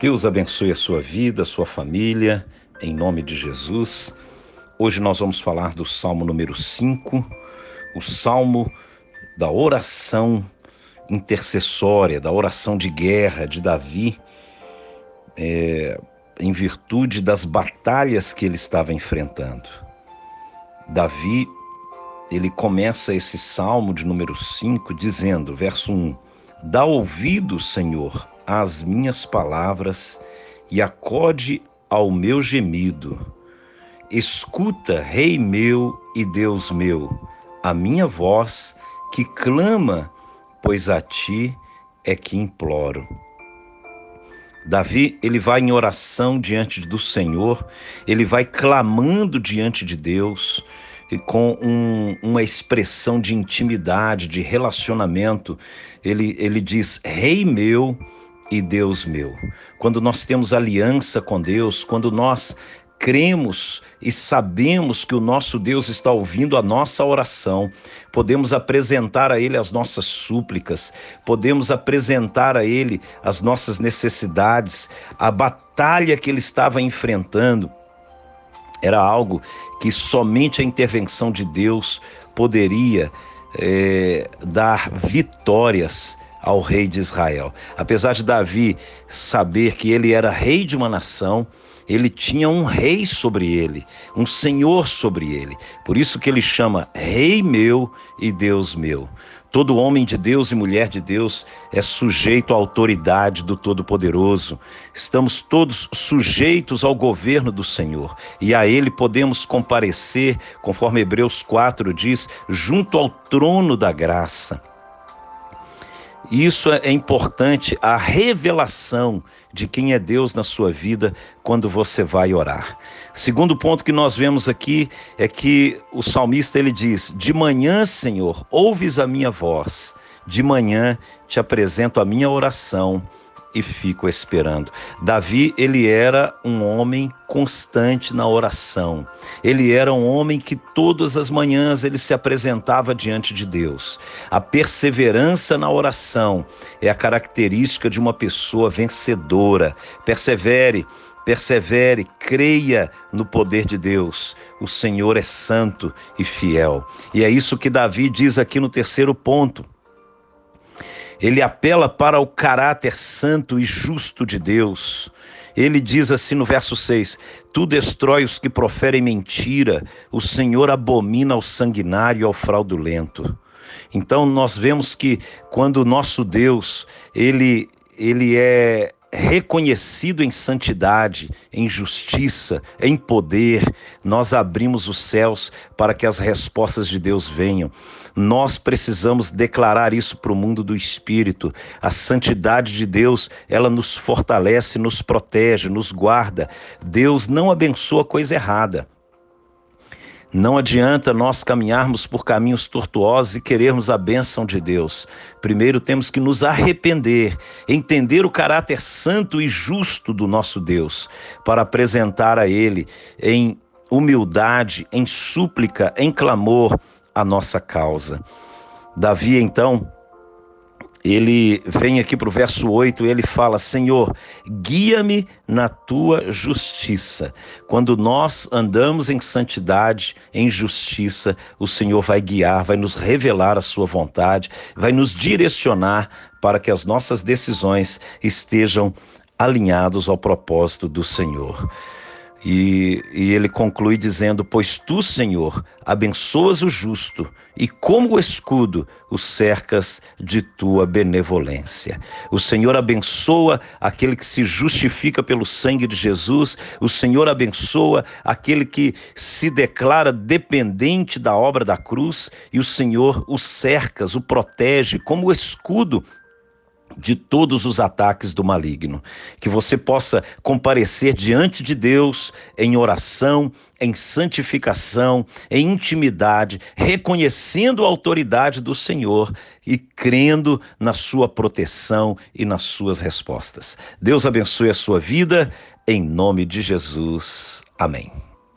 Deus abençoe a sua vida, a sua família, em nome de Jesus. Hoje nós vamos falar do Salmo número 5, o Salmo da oração intercessória, da oração de guerra de Davi, é, em virtude das batalhas que ele estava enfrentando. Davi, ele começa esse salmo de número 5 dizendo, verso 1: Dá ouvido, Senhor, às minhas palavras e acode ao meu gemido. Escuta, Rei meu e Deus meu, a minha voz que clama, pois a ti é que imploro. Davi, ele vai em oração diante do Senhor, ele vai clamando diante de Deus, e com um, uma expressão de intimidade, de relacionamento. Ele, ele diz: Rei meu e Deus meu. Quando nós temos aliança com Deus, quando nós cremos e sabemos que o nosso Deus está ouvindo a nossa oração, podemos apresentar a Ele as nossas súplicas, podemos apresentar a Ele as nossas necessidades, a batalha que Ele estava enfrentando. Era algo que somente a intervenção de Deus poderia é, dar vitórias ao rei de Israel. Apesar de Davi saber que ele era rei de uma nação, ele tinha um rei sobre ele, um senhor sobre ele. Por isso que ele chama Rei meu e Deus meu. Todo homem de Deus e mulher de Deus é sujeito à autoridade do Todo-Poderoso. Estamos todos sujeitos ao governo do Senhor e a Ele podemos comparecer, conforme Hebreus 4 diz, junto ao trono da graça. Isso é importante, a revelação de quem é Deus na sua vida quando você vai orar. Segundo ponto que nós vemos aqui é que o salmista ele diz: "De manhã, Senhor, ouves a minha voz. De manhã te apresento a minha oração e fico esperando. Davi, ele era um homem constante na oração. Ele era um homem que todas as manhãs ele se apresentava diante de Deus. A perseverança na oração é a característica de uma pessoa vencedora. Persevere, persevere, creia no poder de Deus. O Senhor é santo e fiel. E é isso que Davi diz aqui no terceiro ponto. Ele apela para o caráter santo e justo de Deus. Ele diz assim no verso 6: Tu destrói os que proferem mentira, o Senhor abomina ao sanguinário e ao fraudulento. Então nós vemos que quando o nosso Deus, ele ele é reconhecido em santidade, em justiça, em poder, nós abrimos os céus para que as respostas de Deus venham. Nós precisamos declarar isso para o mundo do espírito. A santidade de Deus, ela nos fortalece, nos protege, nos guarda. Deus não abençoa coisa errada. Não adianta nós caminharmos por caminhos tortuosos e querermos a bênção de Deus. Primeiro temos que nos arrepender, entender o caráter santo e justo do nosso Deus, para apresentar a Ele em humildade, em súplica, em clamor a nossa causa. Davi, então, ele vem aqui para o verso 8 e ele fala: Senhor, guia-me na tua justiça. Quando nós andamos em santidade, em justiça, o Senhor vai guiar, vai nos revelar a sua vontade, vai nos direcionar para que as nossas decisões estejam alinhados ao propósito do Senhor. E, e, ele conclui dizendo: Pois tu, Senhor, abençoas o justo, e como escudo o cercas de tua benevolência. O Senhor abençoa aquele que se justifica pelo sangue de Jesus, o Senhor abençoa aquele que se declara dependente da obra da cruz, e o Senhor o cercas, o protege como escudo de todos os ataques do maligno. Que você possa comparecer diante de Deus em oração, em santificação, em intimidade, reconhecendo a autoridade do Senhor e crendo na sua proteção e nas suas respostas. Deus abençoe a sua vida, em nome de Jesus. Amém.